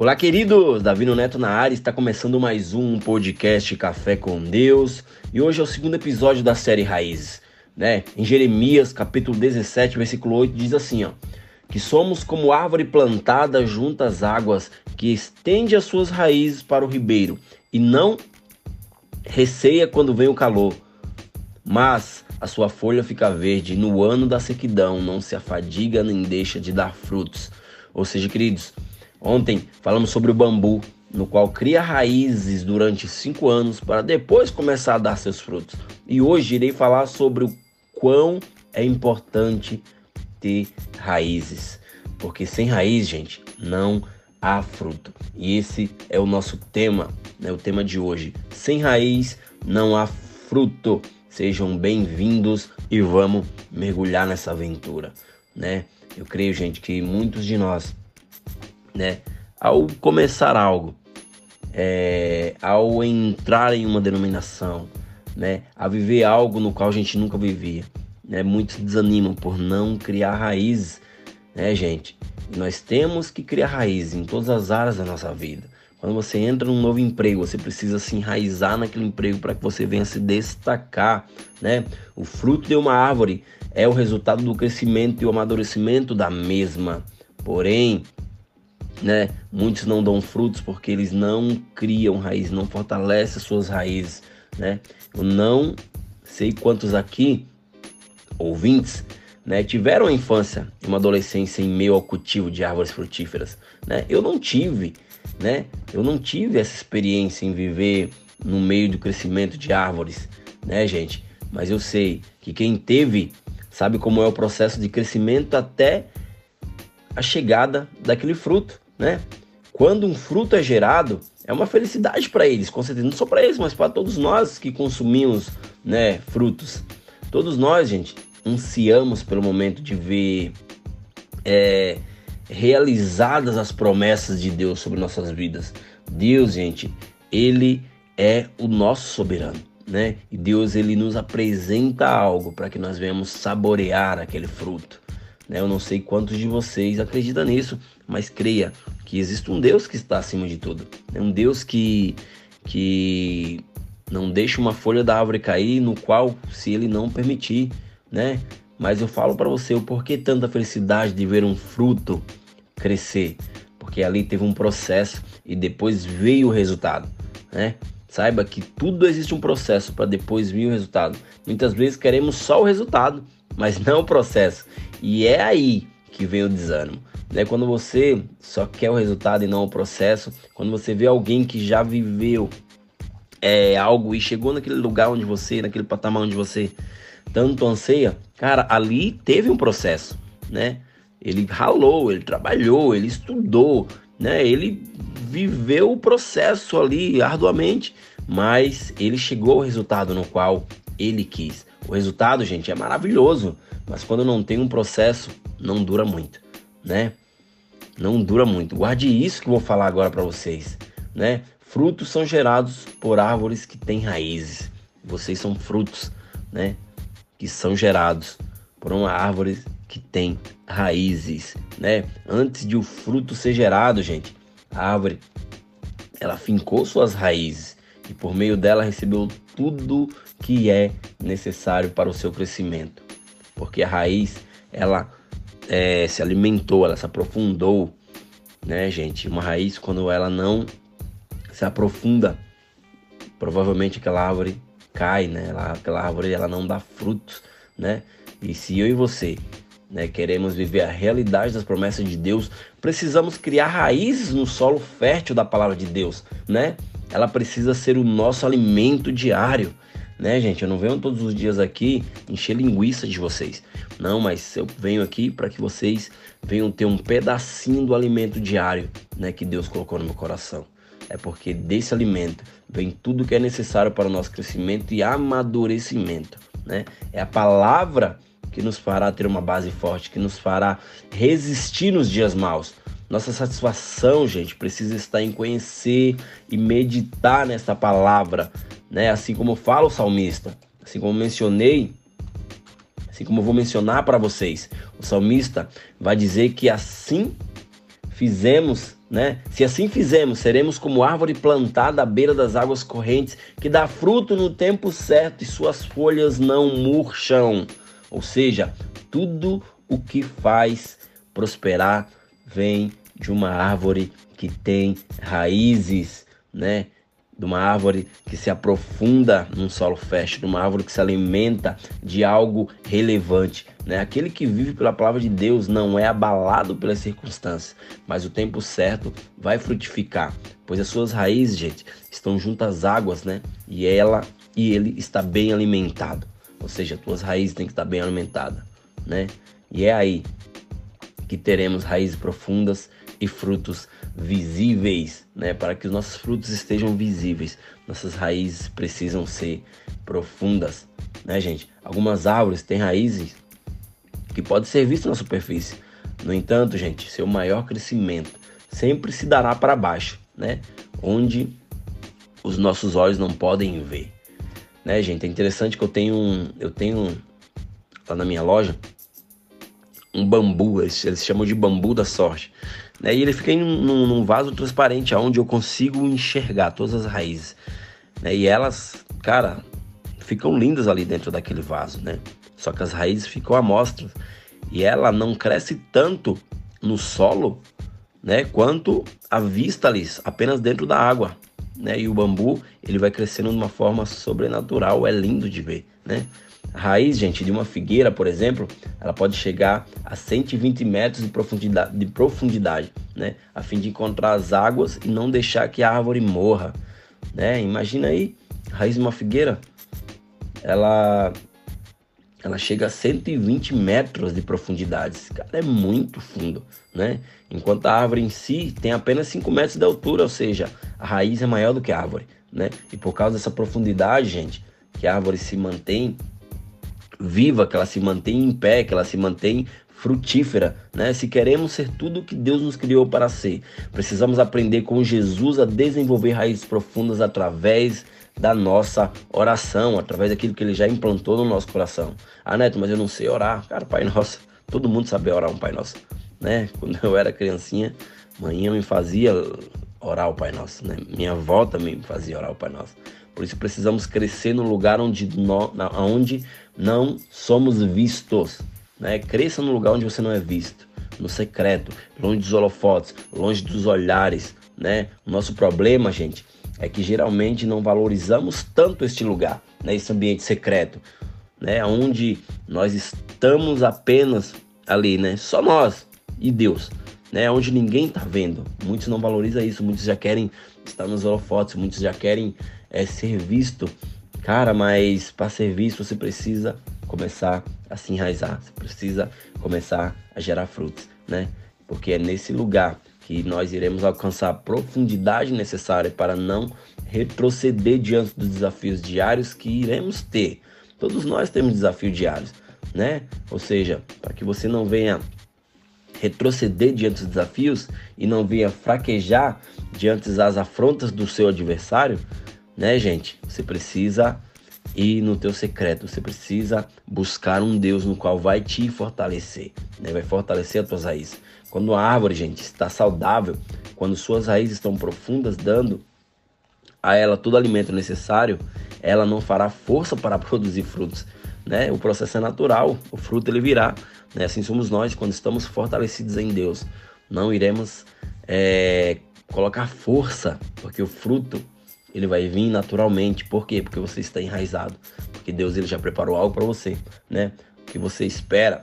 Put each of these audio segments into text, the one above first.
Olá, queridos! Davi Neto na área, está começando mais um podcast Café com Deus e hoje é o segundo episódio da série Raízes. Né? Em Jeremias, capítulo 17, versículo 8, diz assim: ó, que somos como árvore plantada junto às águas, que estende as suas raízes para o ribeiro e não receia quando vem o calor, mas a sua folha fica verde no ano da sequidão não se afadiga nem deixa de dar frutos. Ou seja, queridos, Ontem falamos sobre o bambu, no qual cria raízes durante cinco anos para depois começar a dar seus frutos. E hoje irei falar sobre o quão é importante ter raízes, porque sem raiz, gente, não há fruto. E esse é o nosso tema, né, o tema de hoje. Sem raiz não há fruto. Sejam bem-vindos e vamos mergulhar nessa aventura, né? Eu creio, gente, que muitos de nós né? Ao começar algo, é, ao entrar em uma denominação, né? A viver algo no qual a gente nunca vivia, né? Muitos desanimam por não criar raízes, né, gente? Nós temos que criar raízes em todas as áreas da nossa vida. Quando você entra num novo emprego, você precisa se enraizar naquele emprego para que você venha se destacar, né? O fruto de uma árvore é o resultado do crescimento e o amadurecimento da mesma. Porém, né? Muitos não dão frutos porque eles não criam raiz, não fortalecem suas raízes, né? Eu não sei quantos aqui ouvintes, né, tiveram a infância e uma adolescência em meio ao cultivo de árvores frutíferas, né? Eu não tive, né? Eu não tive essa experiência em viver no meio do crescimento de árvores, né, gente? Mas eu sei que quem teve sabe como é o processo de crescimento até a chegada daquele fruto, né? Quando um fruto é gerado, é uma felicidade para eles, com certeza, não só para eles, mas para todos nós que consumimos, né, frutos. Todos nós, gente, ansiamos pelo momento de ver é, realizadas as promessas de Deus sobre nossas vidas. Deus, gente, ele é o nosso soberano, né? E Deus ele nos apresenta algo para que nós venhamos saborear aquele fruto. Né? Eu não sei quantos de vocês acreditam nisso, mas creia que existe um Deus que está acima de tudo. É um Deus que, que não deixa uma folha da árvore cair, no qual, se ele não permitir, né? Mas eu falo para você o porquê tanta felicidade de ver um fruto crescer, porque ali teve um processo e depois veio o resultado, né? Saiba que tudo existe um processo para depois vir o resultado. Muitas vezes queremos só o resultado, mas não o processo. E é aí que vem o desânimo. Né? Quando você só quer o resultado e não o processo, quando você vê alguém que já viveu é, algo e chegou naquele lugar onde você, naquele patamar onde você tanto anseia, cara, ali teve um processo, né? Ele ralou, ele trabalhou, ele estudou, né? Ele viveu o processo ali arduamente, mas ele chegou ao resultado no qual ele quis. O resultado, gente, é maravilhoso, mas quando não tem um processo, não dura muito, né? Não dura muito. Guarde isso que eu vou falar agora para vocês, né? Frutos são gerados por árvores que têm raízes. Vocês são frutos, né? Que são gerados por uma árvore que tem raízes, né? Antes de o fruto ser gerado, gente, a árvore ela fincou suas raízes e por meio dela recebeu tudo que é necessário para o seu crescimento, porque a raiz ela é, se alimentou, ela se aprofundou, né, gente? Uma raiz quando ela não se aprofunda, provavelmente aquela árvore cai, né? Ela, aquela árvore ela não dá frutos, né? E se eu e você né, queremos viver a realidade das promessas de Deus, precisamos criar raízes no solo fértil da palavra de Deus, né? Ela precisa ser o nosso alimento diário né, gente? Eu não venho todos os dias aqui encher linguiça de vocês. Não, mas eu venho aqui para que vocês venham ter um pedacinho do alimento diário, né, que Deus colocou no meu coração. É porque desse alimento vem tudo que é necessário para o nosso crescimento e amadurecimento, né? É a palavra que nos fará ter uma base forte, que nos fará resistir nos dias maus. Nossa satisfação, gente, precisa estar em conhecer e meditar nessa palavra, né? Assim como fala o salmista, assim como mencionei, assim como eu vou mencionar para vocês, o salmista vai dizer que assim fizemos né? Se assim fizermos, seremos como árvore plantada à beira das águas correntes, que dá fruto no tempo certo e suas folhas não murcham. Ou seja, tudo o que faz prosperar vem de uma árvore que tem raízes, né? De uma árvore que se aprofunda num solo fértil, de uma árvore que se alimenta de algo relevante. Né? Aquele que vive pela palavra de Deus não é abalado pelas circunstâncias, mas o tempo certo vai frutificar, pois as suas raízes, gente, estão junto às águas, né? E ela e ele está bem alimentado. Ou seja, as tuas raízes têm que estar bem alimentadas, né? E é aí que teremos raízes profundas e frutos visíveis, né? Para que os nossos frutos estejam visíveis, nossas raízes precisam ser profundas, né, gente? Algumas árvores têm raízes que podem ser vistas na superfície. No entanto, gente, seu maior crescimento sempre se dará para baixo, né? Onde os nossos olhos não podem ver, né, gente? É interessante que eu tenho um, eu tenho lá na minha loja um bambu, eles, eles chamam de bambu da sorte. Né? E ele fica em um, num vaso transparente, onde eu consigo enxergar todas as raízes. Né? E elas, cara, ficam lindas ali dentro daquele vaso, né? Só que as raízes ficam à mostra. E ela não cresce tanto no solo, né? Quanto à vista ali, apenas dentro da água. Né? E o bambu, ele vai crescendo de uma forma sobrenatural, é lindo de ver, né? A raiz, gente, de uma figueira, por exemplo, ela pode chegar a 120 metros de profundidade, de profundidade, né? A fim de encontrar as águas e não deixar que a árvore morra, né? Imagina aí, a raiz de uma figueira, ela ela chega a 120 metros de profundidade. Esse cara é muito fundo, né? Enquanto a árvore em si tem apenas 5 metros de altura, ou seja, a raiz é maior do que a árvore, né? E por causa dessa profundidade, gente, que a árvore se mantém viva, que ela se mantém em pé, que ela se mantém frutífera, né? Se queremos ser tudo o que Deus nos criou para ser, precisamos aprender com Jesus a desenvolver raízes profundas através da nossa oração, através daquilo que ele já implantou no nosso coração. Ah, Neto, mas eu não sei orar. Cara, Pai Nosso, todo mundo sabe orar um Pai Nosso, né? Quando eu era criancinha, manhã me fazia orar o Pai Nosso, né? Minha avó também me fazia orar o Pai Nosso. Por isso precisamos crescer no lugar onde, no, onde não somos vistos. Né? Cresça no lugar onde você não é visto, no secreto, longe dos holofotes, longe dos olhares. Né? O nosso problema, gente, é que geralmente não valorizamos tanto este lugar, né? esse ambiente secreto, né? onde nós estamos apenas ali, né? só nós e Deus. Né, onde ninguém está vendo. Muitos não valorizam isso, muitos já querem estar nos holofotes, muitos já querem é, ser visto. Cara, mas para ser visto você precisa começar a se enraizar, você precisa começar a gerar frutos, né? Porque é nesse lugar que nós iremos alcançar a profundidade necessária para não retroceder diante dos desafios diários que iremos ter. Todos nós temos desafios diários, né? Ou seja, para que você não venha retroceder diante dos desafios e não venha fraquejar diante das afrontas do seu adversário, né, gente? Você precisa ir no teu secreto, você precisa buscar um Deus no qual vai te fortalecer, né? Vai fortalecer as tuas raízes. Quando a árvore, gente, está saudável, quando suas raízes estão profundas, dando a ela todo o alimento necessário, ela não fará força para produzir frutos, né? O processo é natural, o fruto ele virá, né? Assim somos nós quando estamos fortalecidos em Deus. Não iremos é, colocar força, porque o fruto ele vai vir naturalmente. Por quê? Porque você está enraizado. Porque Deus ele já preparou algo para você, né? O que você espera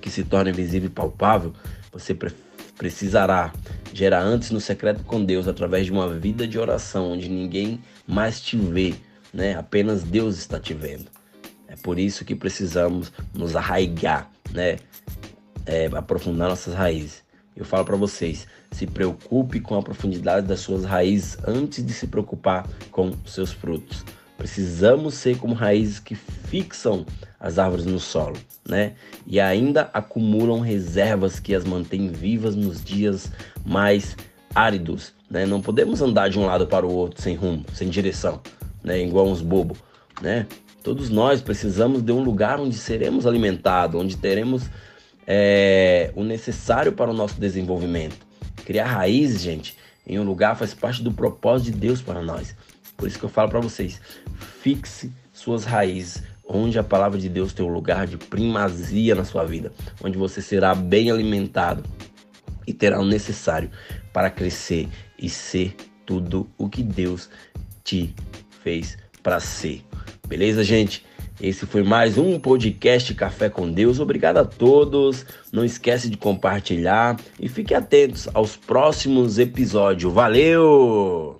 que se torne visível e palpável, você pre precisará gerar antes no secreto com Deus através de uma vida de oração onde ninguém mais te vê, né? Apenas Deus está te vendo. É por isso que precisamos nos arraigar, né? É, aprofundar nossas raízes. Eu falo para vocês, se preocupe com a profundidade das suas raízes antes de se preocupar com seus frutos. Precisamos ser como raízes que fixam as árvores no solo, né? E ainda acumulam reservas que as mantêm vivas nos dias mais áridos, né? Não podemos andar de um lado para o outro sem rumo, sem direção, né? Igual uns bobos, né? Todos nós precisamos de um lugar onde seremos alimentados, onde teremos é, o necessário para o nosso desenvolvimento. Criar raízes, gente, em um lugar faz parte do propósito de Deus para nós. Por isso que eu falo para vocês, fixe suas raízes onde a palavra de Deus tem um lugar de primazia na sua vida, onde você será bem alimentado e terá o necessário para crescer e ser tudo o que Deus te fez para ser. Beleza, gente? Esse foi mais um podcast Café com Deus. Obrigado a todos. Não esquece de compartilhar e fique atentos aos próximos episódios. Valeu!